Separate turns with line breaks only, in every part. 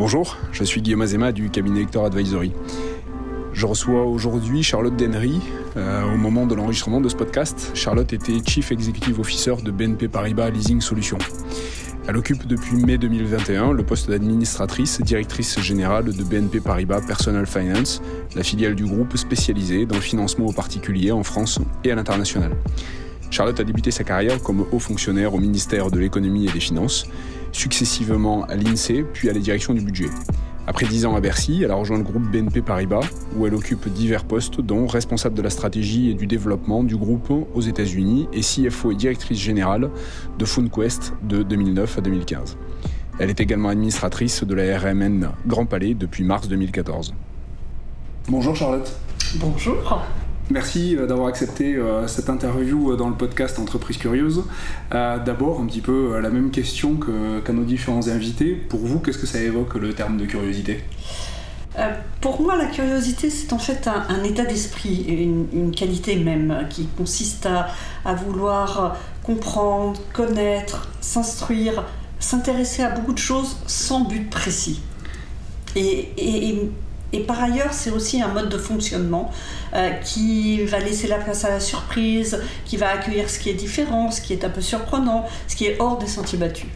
Bonjour, je suis Guillaume Azema du cabinet Hector Advisory. Je reçois aujourd'hui Charlotte Denry. Euh, au moment de l'enregistrement de ce podcast, Charlotte était Chief Executive Officer de BNP Paribas Leasing Solutions. Elle occupe depuis mai 2021 le poste d'administratrice directrice générale de BNP Paribas Personal Finance, la filiale du groupe spécialisée dans le financement aux particuliers en France et à l'international. Charlotte a débuté sa carrière comme haut fonctionnaire au ministère de l'économie et des finances, successivement à l'INSEE puis à la direction du budget. Après dix ans à Bercy, elle a rejoint le groupe BNP Paribas, où elle occupe divers postes, dont responsable de la stratégie et du développement du groupe aux États-Unis et CFO et directrice générale de FunQuest de 2009 à 2015. Elle est également administratrice de la RMN Grand Palais depuis mars 2014. Bonjour Charlotte.
Bonjour.
Merci euh, d'avoir accepté euh, cette interview euh, dans le podcast Entreprise Curieuse. D'abord, un petit peu la même question qu'à nos différents invités. Pour vous, qu'est-ce que ça évoque le terme de curiosité?
Pour moi, la curiosité, c'est en fait un, état d'esprit, une, qualité même, qui consiste à, vouloir comprendre, connaître, s'instruire, s'intéresser à beaucoup de choses sans but précis. et par ailleurs, c'est aussi un mode de fonctionnement euh, qui va laisser la place à la surprise, qui va accueillir ce qui est différent, ce qui est un peu surprenant, ce qui est hors des sentiers battus.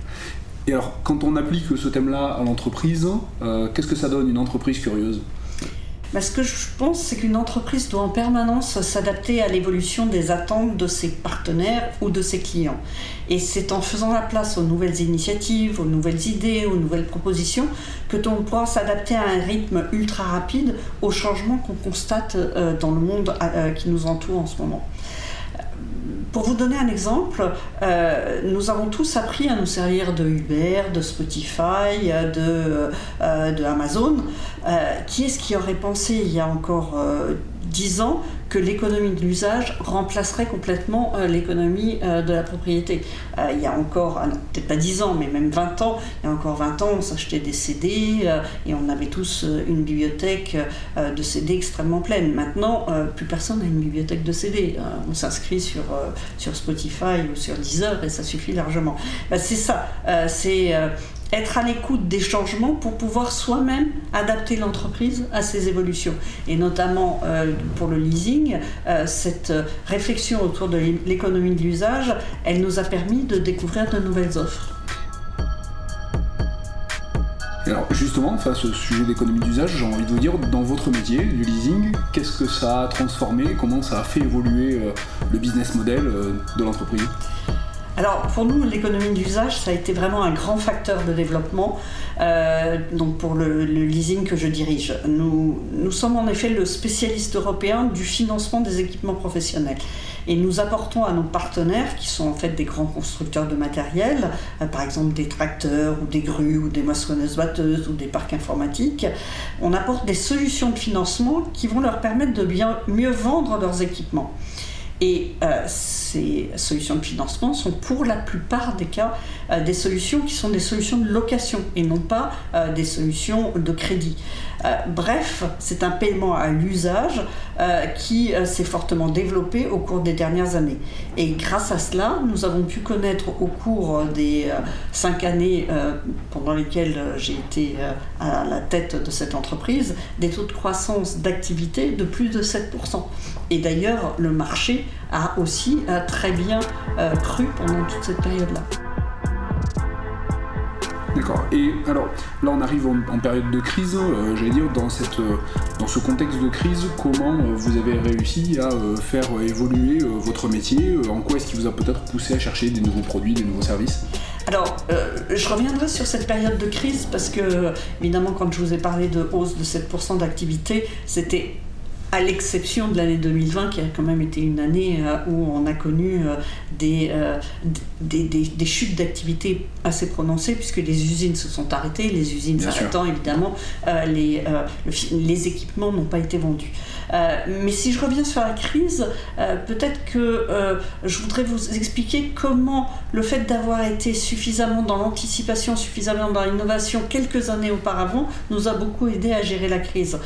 Et alors, quand on applique ce thème-là à l'entreprise, euh, qu'est-ce que ça donne une entreprise curieuse?
Bah, ce que je pense, c'est qu'une entreprise doit en permanence s'adapter à l'évolution des attentes de ses partenaires ou de ses clients. Et c'est en faisant la place aux nouvelles initiatives, aux nouvelles idées, aux nouvelles propositions que l'on pourra s'adapter à un rythme ultra rapide aux changements qu'on constate euh, dans le monde euh, qui nous entoure en ce moment. Pour vous donner un exemple, euh, nous avons tous appris à nous servir de Uber, de Spotify, de, euh, de Amazon. Euh, qui est-ce qui aurait pensé il y a encore dix ans que l'économie de l'usage remplacerait complètement euh, l'économie euh, de la propriété. Euh, il y a encore, ah peut-être pas 10 ans, mais même 20 ans, il y a encore 20 ans, on s'achetait des CD et on avait tous une bibliothèque de CD extrêmement pleine. Maintenant, plus personne n'a une bibliothèque de CD. on s'inscrit sur, sur Spotify ou sur Deezer et ça suffit largement. Bah, c'est ça, c'est être à l'écoute des changements pour pouvoir soi-même adapter l'entreprise à ces évolutions. Et notamment euh, pour le leasing, euh, cette réflexion autour de l'économie de l'usage, elle nous a permis de découvrir de nouvelles offres.
Alors justement, face au sujet d'économie d'usage, j'ai envie de vous dire, dans votre métier du leasing, qu'est-ce que ça a transformé, comment ça a fait évoluer euh, le business model de l'entreprise?
Alors pour nous, l'économie d'usage, ça a été vraiment un grand facteur de développement euh, pour le, leasing que je dirige. Nous, sommes en effet le spécialiste européen du financement des équipements professionnels. Et nous apportons à nos partenaires, qui sont en fait des grands constructeurs de matériel, euh, par exemple des tracteurs ou des grues ou des moissonneuses batteuses ou des parcs informatiques, on apporte des solutions de financement qui vont leur permettre de bien, mieux vendre leurs équipements. Et euh, ces solutions de financement sont pour la plupart des cas euh, des solutions qui sont des solutions de location et non pas euh, des solutions de crédit. bref, c'est un paiement à l'usage qui s'est fortement développé au cours des dernières années. Et grâce à cela, nous avons pu connaître au cours des cinq années pendant lesquelles j'ai été à la tête de cette entreprise des taux de croissance d'activité de plus de 7%. Et d'ailleurs, le marché a aussi euh, très bien euh, cru pendant toute cette période-là.
D'accord. Et alors, là, on arrive en, période de crise. Euh, j'allais dire, dans, cette, dans ce contexte de crise, comment vous avez réussi à faire évoluer votre métier En quoi est-ce qui vous a peut-être poussé à chercher des nouveaux produits, des nouveaux services?
Alors, je reviendrai sur cette période de crise parce que, évidemment, quand je vous ai parlé de hausse de 7% d'activité, c'était à l'exception de l'année 2020 qui a quand même été une année euh, où on a connu euh, euh, des, des, chutes d'activité assez prononcées puisque les usines se sont arrêtées, les usines s'arrêtant évidemment, les, les équipements n'ont pas été vendus. Mais si je reviens sur la crise, peut-être que je voudrais vous expliquer comment le fait d'avoir été suffisamment dans l'anticipation, suffisamment dans l'innovation quelques années auparavant, nous a beaucoup aidé à gérer la crise.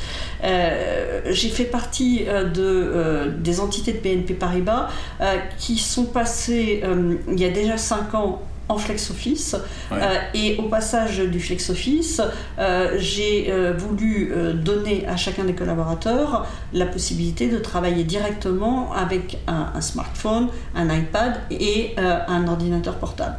J'ai fait partie euh, de, euh, des entités de BNP Paribas euh, qui sont passées il y a déjà cinq ans en flex office. et au passage du flex office, j'ai voulu donner à chacun des collaborateurs la possibilité de travailler directement avec un, smartphone, un iPad et un ordinateur portable.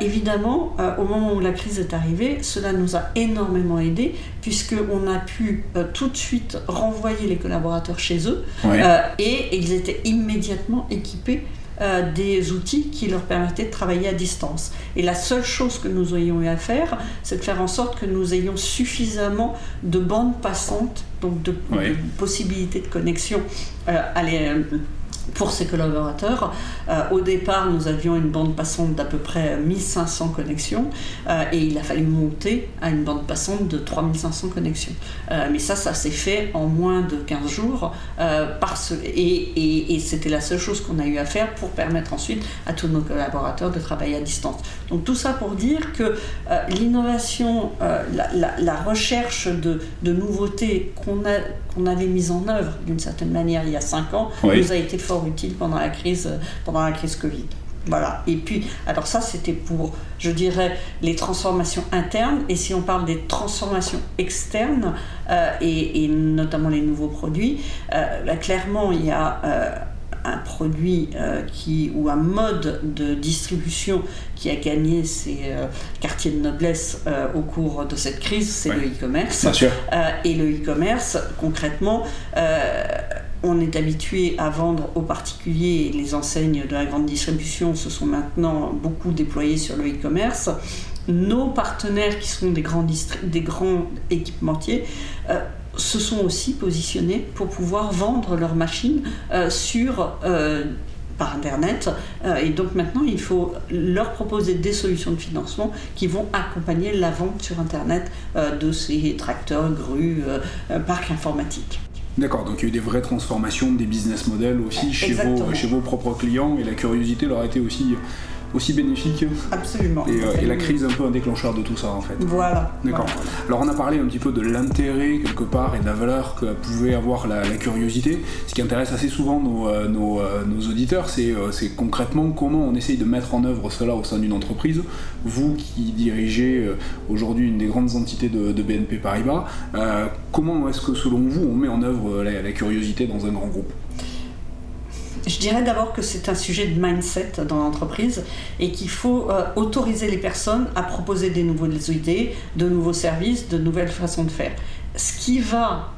évidemment, au moment où la crise est arrivée, cela nous a énormément aidé puisqu'on a pu tout de suite renvoyer les collaborateurs chez eux et ils étaient immédiatement équipés euh, des outils qui leur permettaient de travailler à distance. Et la seule chose que nous ayons eu à faire, c'est de faire en sorte que nous ayons suffisamment de bandes passantes, donc de, possibilités de connexion euh, à les, pour ses collaborateurs. Euh, au départ, nous avions une bande passante d'à peu près 1500 connexions euh, et il a fallu monter à une bande passante de 3500 connexions. Euh, mais ça, ça s'est fait en moins de 15 jours parce, et, et, c'était la seule chose qu'on a eu à faire pour permettre ensuite à tous nos collaborateurs de travailler à distance. Donc tout ça pour dire que l'innovation, la, la, recherche de, de nouveautés qu'on qu'on avait mise en œuvre d'une certaine manière il y a 5 ans nous a été fort utile pendant la crise, pendant la crise Covid. Voilà. Et puis, alors ça, c'était pour, je dirais, les transformations internes. Et si on parle des transformations externes, euh, et, notamment les nouveaux produits, euh, clairement, il y a euh, un produit qui, ou un mode de distribution qui a gagné ses quartiers de noblesse au cours de cette crise, c'est le e-commerce. et le e-commerce, concrètement, on est habitué à vendre aux particuliers et les enseignes de la grande distribution se sont maintenant beaucoup déployées sur le e-commerce. Nos partenaires qui sont des grands, des grands équipementiers euh, se sont aussi positionnés pour pouvoir vendre leurs machines euh, sur euh, par Internet. et donc maintenant, il faut leur proposer des solutions de financement qui vont accompagner la vente sur Internet de ces tracteurs, grues, parcs informatiques.
D'accord, donc il y a eu des vraies transformations des business models aussi chez vos, chez vos propres clients et la curiosité leur a été aussi aussi bénéfique.
Absolument.
Euh, et, la crise un peu un déclencheur de tout ça en fait.
Voilà.
D'accord. Alors on a parlé un petit peu de l'intérêt quelque part et de la valeur que pouvait avoir la, curiosité. Ce qui intéresse assez souvent nos, euh, euh, nos, auditeurs, c'est concrètement comment on essaye de mettre en œuvre cela au sein d'une entreprise. Vous qui dirigez aujourd'hui une des grandes entités de, BNP Paribas, comment est-ce que selon vous on met en œuvre la curiosité dans un grand groupe?
Je dirais d'abord que c'est un sujet de mindset dans l'entreprise et qu'il faut euh, autoriser les personnes à proposer des nouvelles idées, de nouveaux services, de nouvelles façons de faire. Ce qui va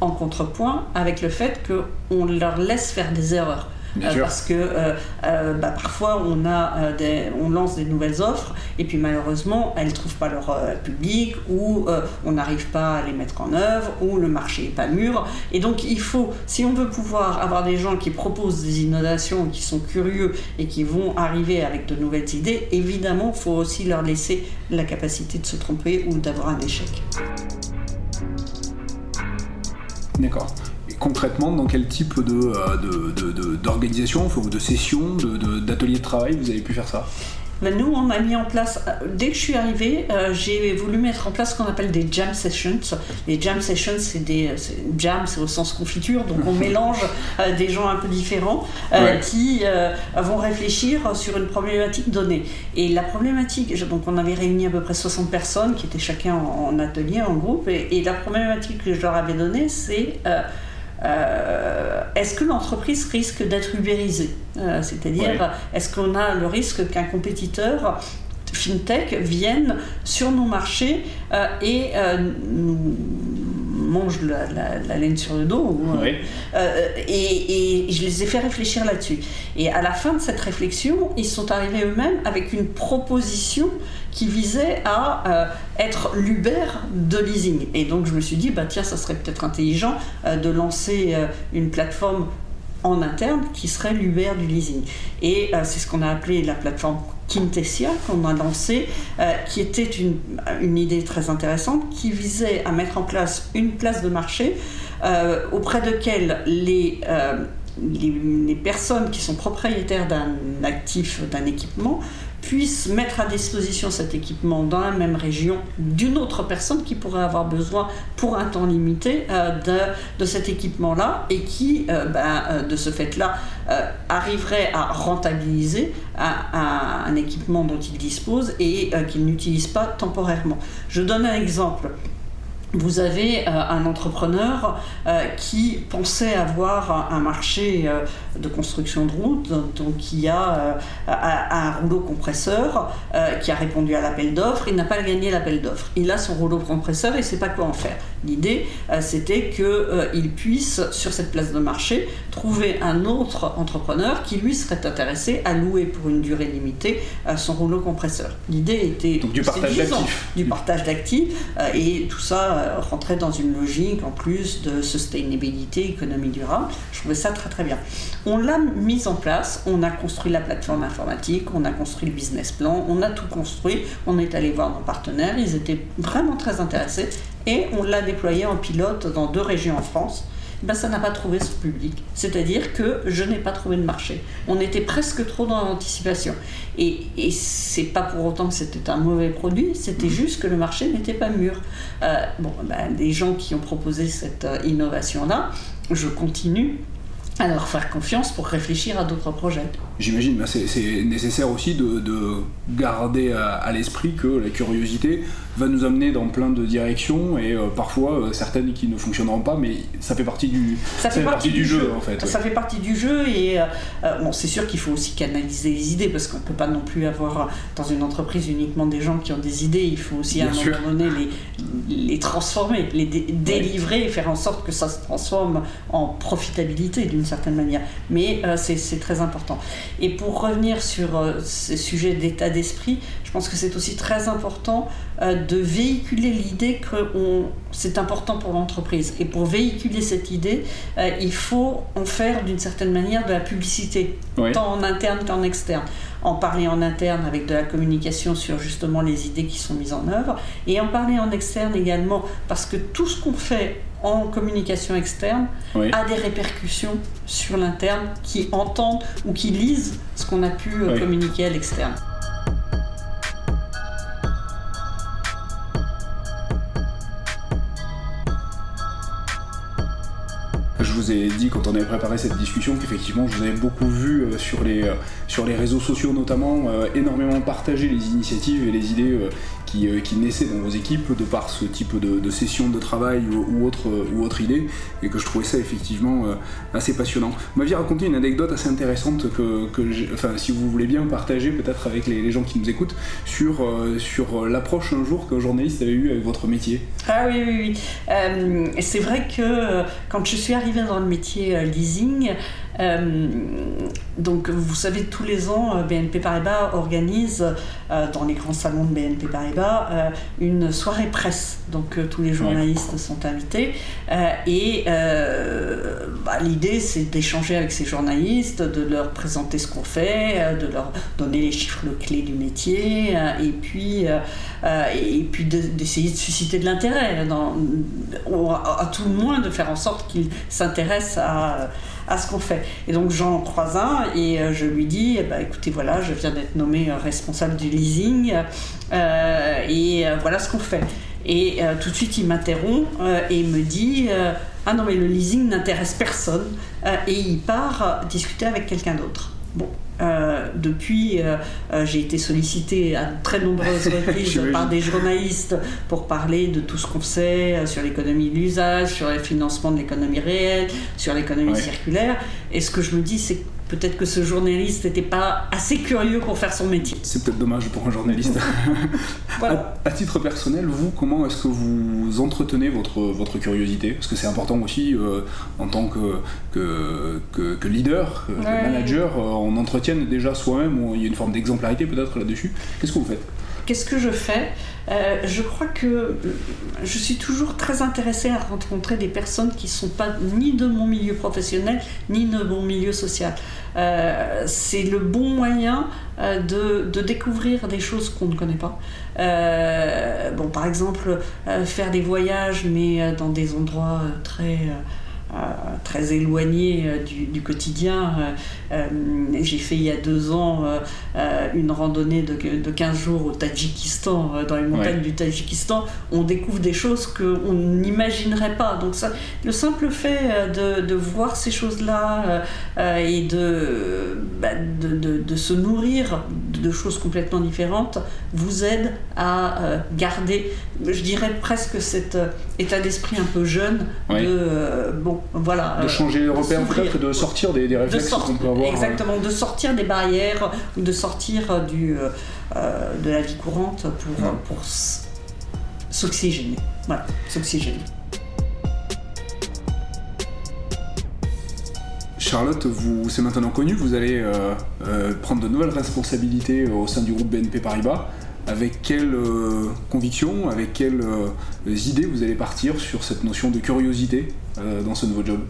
en contrepoint avec le fait qu'on leur laisse faire des erreurs. Euh, parce que euh, euh, bah, parfois on, a, on lance des nouvelles offres et puis malheureusement elles ne trouvent pas leur public ou on n'arrive pas à les mettre en œuvre ou le marché n'est pas mûr. Et donc il faut, si on veut pouvoir avoir des gens qui proposent des innovations, qui sont curieux et qui vont arriver avec de nouvelles idées, évidemment il faut aussi leur laisser la capacité de se tromper ou d'avoir un échec.
D'accord concrètement, dans quel type d'organisation, de, de, de, de session, d'atelier de, travail vous avez pu faire ça?
Ben, nous, on a mis en place, euh, dès que je suis arrivée, euh, j'ai voulu mettre en place ce qu'on appelle des jam sessions. Les jam sessions, c'est des. Jam, c'est au sens confiture, donc on mélange euh, des gens un peu différents qui vont réfléchir sur une problématique donnée. Et la problématique, donc on avait réuni à peu près 60 personnes qui étaient chacun en, atelier, en groupe, et, et, la problématique que je leur avais donnée, c'est euh, est-ce que l'entreprise risque d'être ubérisée euh, C'est-à-dire, est-ce qu'on a le risque qu'un compétiteur fintech vienne sur nos marchés euh, et nous mange la, laine sur le dos. et, je les ai fait réfléchir là-dessus. Et à la fin de cette réflexion, ils sont arrivés eux-mêmes avec une proposition qui visait à euh, être l'Uber de leasing. Et donc je me suis dit, bah tiens, ça serait peut-être intelligent euh, de lancer euh, une plateforme en interne qui serait l'Uber du leasing. Et c'est ce qu'on a appelé la plateforme Quintessia qu'on a lancée, qui était une, une, idée très intéressante, qui visait à mettre en place une place de marché auprès de laquelle les les, personnes qui sont propriétaires d'un actif, d'un équipement, puisse mettre à disposition cet équipement dans la même région d'une autre personne qui pourrait avoir besoin pour un temps limité de, de, cet équipement-là et qui, ben, de ce fait-là, arriverait à rentabiliser un équipement dont il dispose et qu'il n'utilise pas temporairement. Je donne un exemple vous avez euh, un entrepreneur euh, qui pensait avoir un marché euh, de construction de route, donc qui a un rouleau compresseur qui a répondu à l'appel d'offres, il n'a pas gagné l'appel d'offres. Il a son rouleau compresseur et il ne sait pas quoi en faire. L'idée, c'était qu'il puisse, sur cette place de marché, trouver un autre entrepreneur qui lui serait intéressé à louer pour une durée limitée son rouleau compresseur. L'idée était
donc du partage d'actifs.
Du partage d'actifs et tout ça euh, rentrait dans une logique en plus de sustainability, économie durable. Je trouvais ça très très bien. On l'a mis en place, on a construit la plateforme informatique, on a construit le business plan, on a tout construit, on est allé voir nos partenaires, ils étaient vraiment très intéressés et on l'a déployé en pilote dans deux régions en France. Ben, ça n'a pas trouvé ce public. C'est-à-dire que je n'ai pas trouvé de marché. On était presque trop dans l'anticipation. Et, et c'est pas pour autant que c'était un mauvais produit, c'était juste que le marché n'était pas mûr. Euh, bon, ben, des gens qui ont proposé cette euh, innovation-là, je continue à leur faire confiance pour réfléchir à d'autres projets.
J'imagine, ben, c'est nécessaire aussi de, garder à l'esprit que la curiosité, va nous amener dans plein de directions et euh, parfois euh, certaines qui ne fonctionneront pas, mais ça fait partie du,
ça fait, partie, du, jeu, en
fait.
Ça fait partie du jeu et euh, bon, c'est sûr qu'il faut aussi canaliser les idées parce qu'on ne peut pas non plus avoir dans une entreprise uniquement des gens qui ont des idées, il faut aussi à un moment donné les, les transformer, les délivrer et faire en sorte que ça se transforme en profitabilité d'une certaine manière. Mais c'est très important. Et pour revenir sur ces sujets d'état d'esprit, je pense que c'est aussi très important de véhiculer l'idée que c'est important pour l'entreprise. Et pour véhiculer cette idée, euh, il faut en faire d'une certaine manière de la publicité, tant en interne qu'en externe. En parler en interne avec de la communication sur justement les idées qui sont mises en œuvre, et en parler en externe également, parce que tout ce qu'on fait en communication externe a des répercussions sur l'interne qui entendent ou qui lisent ce qu'on a pu euh, communiquer à l'externe.
je vous ai dit quand on avait préparé cette discussion qu'effectivement je vous avais beaucoup vu euh, sur les, euh, sur les réseaux sociaux notamment, euh, énormément partager les initiatives et les idées qui, qui, naissaient dans vos équipes de par ce type de, de session de travail ou, autre, ou autre idée, et que je trouvais ça effectivement assez passionnant. Vous m'aviez raconté une anecdote assez intéressante que, que enfin, si vous voulez bien partager peut-être avec les, gens qui nous écoutent, sur, sur l'approche un jour qu'un journaliste avait eu avec votre métier.
Ah oui, oui, oui. c'est vrai que quand je suis arrivée dans le métier euh, leasing. Euh, donc, vous savez, tous les ans, euh, BNP Paribas organise dans les grands salons de BNP Paribas une soirée presse. Donc, tous les journalistes sont invités. et bah, l'idée, c'est d'échanger avec ces journalistes, de leur présenter ce qu'on fait, de leur donner les chiffres clés du métier, et puis, et puis d'essayer de, susciter de l'intérêt, à tout le moins de faire en sorte qu'ils s'intéressent à, ce qu'on fait. Et donc j'en croise un et euh, je lui dis, eh ben, écoutez, voilà, je viens d'être nommé euh, responsable du leasing euh, et voilà ce qu'on fait. Et tout de suite, il m'interrompt et me dit, ah non, mais le leasing n'intéresse personne et il part discuter avec quelqu'un d'autre. Bon, euh, depuis, euh, euh, j'ai été sollicité à très nombreuses reprises par des journalistes pour parler de tout ce qu'on sait sur l'économie de l'usage, sur le financement de l'économie réelle, sur l'économie circulaire. Et ce que je me dis, c'est peut-être que ce journaliste n'était pas assez curieux pour faire son métier.
C'est peut-être dommage pour un journaliste. à, titre personnel, vous, comment est-ce que vous entretenez votre, votre curiosité? Parce que c'est important aussi euh, en tant que, que, que, leader, que manager, euh, on entretienne déjà soi-même, il y a une forme d'exemplarité peut-être là-dessus. Qu'est-ce que vous faites?
Qu'est-ce que je fais? Euh, Je crois que je suis toujours très intéressée à rencontrer des personnes qui ne sont pas ni de mon milieu professionnel, ni de mon milieu social. Euh, c'est le bon moyen euh, de, de, découvrir des choses qu'on ne connaît pas. bon, par exemple, faire des voyages, mais dans des endroits très très éloigné du, quotidien. J'ai fait il y a deux ans une randonnée de, de, 15 jours au Tadjikistan, dans les montagnes du Tadjikistan. On découvre des choses qu'on n'imaginerait pas. Donc ça, le simple fait de, de voir ces choses-là et de, bah, de, de, se nourrir de choses complètement différentes vous aide à garder, je dirais presque cet état d'esprit un peu jeune de bon voilà
de changer les repères peut-être de sortir des, des réflexes qu'on peut avoir
exactement de sortir des barrières ou de sortir du de la vie courante pour, pour s'oxygéner. Voilà s'oxygéner.
Charlotte, vous, c'est maintenant connu, vous allez euh, euh, prendre de nouvelles responsabilités au sein du groupe BNP Paribas. Avec quelles euh, convictions, avec quelles idées vous allez partir sur cette notion de curiosité dans ce nouveau job?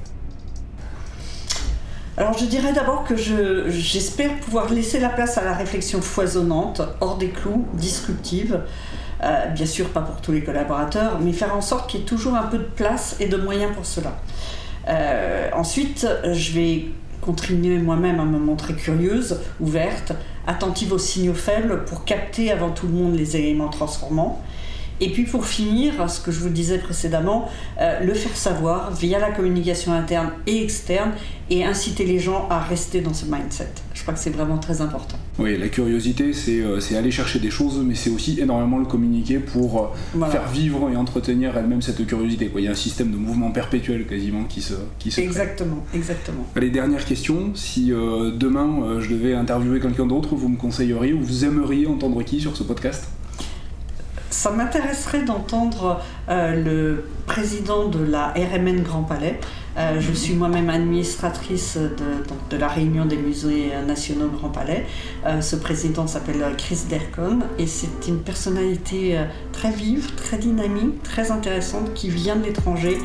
Alors je dirais d'abord que j'espère pouvoir laisser la place à la réflexion foisonnante, hors des clous, disruptive. bien sûr pas pour tous les collaborateurs, mais faire en sorte qu'il y ait toujours un peu de place et de moyens pour cela. Euh, ensuite, je vais continuer moi-même à me montrer curieuse, ouverte, attentive aux signaux faibles pour capter avant tout le monde les éléments transformants. Et puis pour finir, ce que je vous disais précédemment, euh, le faire savoir via la communication interne et externe et inciter les gens à rester dans ce mindset. Je crois que c'est vraiment très important.
Oui, la curiosité, c'est euh, aller chercher des choses, mais c'est aussi énormément le communiquer pour euh, faire vivre et entretenir elle-même cette curiosité. Quoi. Il y a un système de mouvement perpétuel quasiment qui se, qui se
Exactement, exactement.
Allez, dernière question. Si demain je devais interviewer quelqu'un d'autre, vous me conseilleriez ou vous aimeriez entendre qui sur ce podcast?
Ça m'intéresserait d'entendre euh, le président de la RMN Grand Palais. Euh, je suis moi-même administratrice de, la réunion des musées nationaux Grand Palais. Euh, ce président s'appelle Chris Dercon et c'est une personnalité très vive, très dynamique, très intéressante qui vient de l'étranger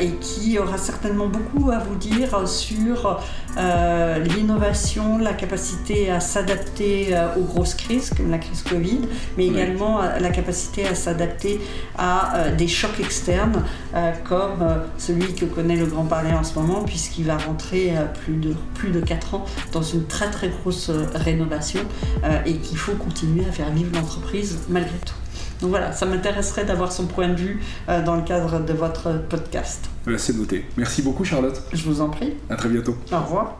et qui aura certainement beaucoup à vous dire sur l'innovation, la capacité à s'adapter aux grosses crises comme la crise Covid, mais également la capacité à s'adapter à des chocs externes comme celui que connaît le Grand Palais en ce moment, puisqu'il va rentrer plus de, plus de 4 ans dans une très très grosse euh, rénovation euh, et qu'il faut continuer à faire vivre l'entreprise malgré tout. Donc voilà, ça m'intéresserait d'avoir son point de vue euh, dans le cadre de votre podcast.
C'est noté. Merci beaucoup Charlotte.
Je vous en prie.
À très bientôt.
Au revoir.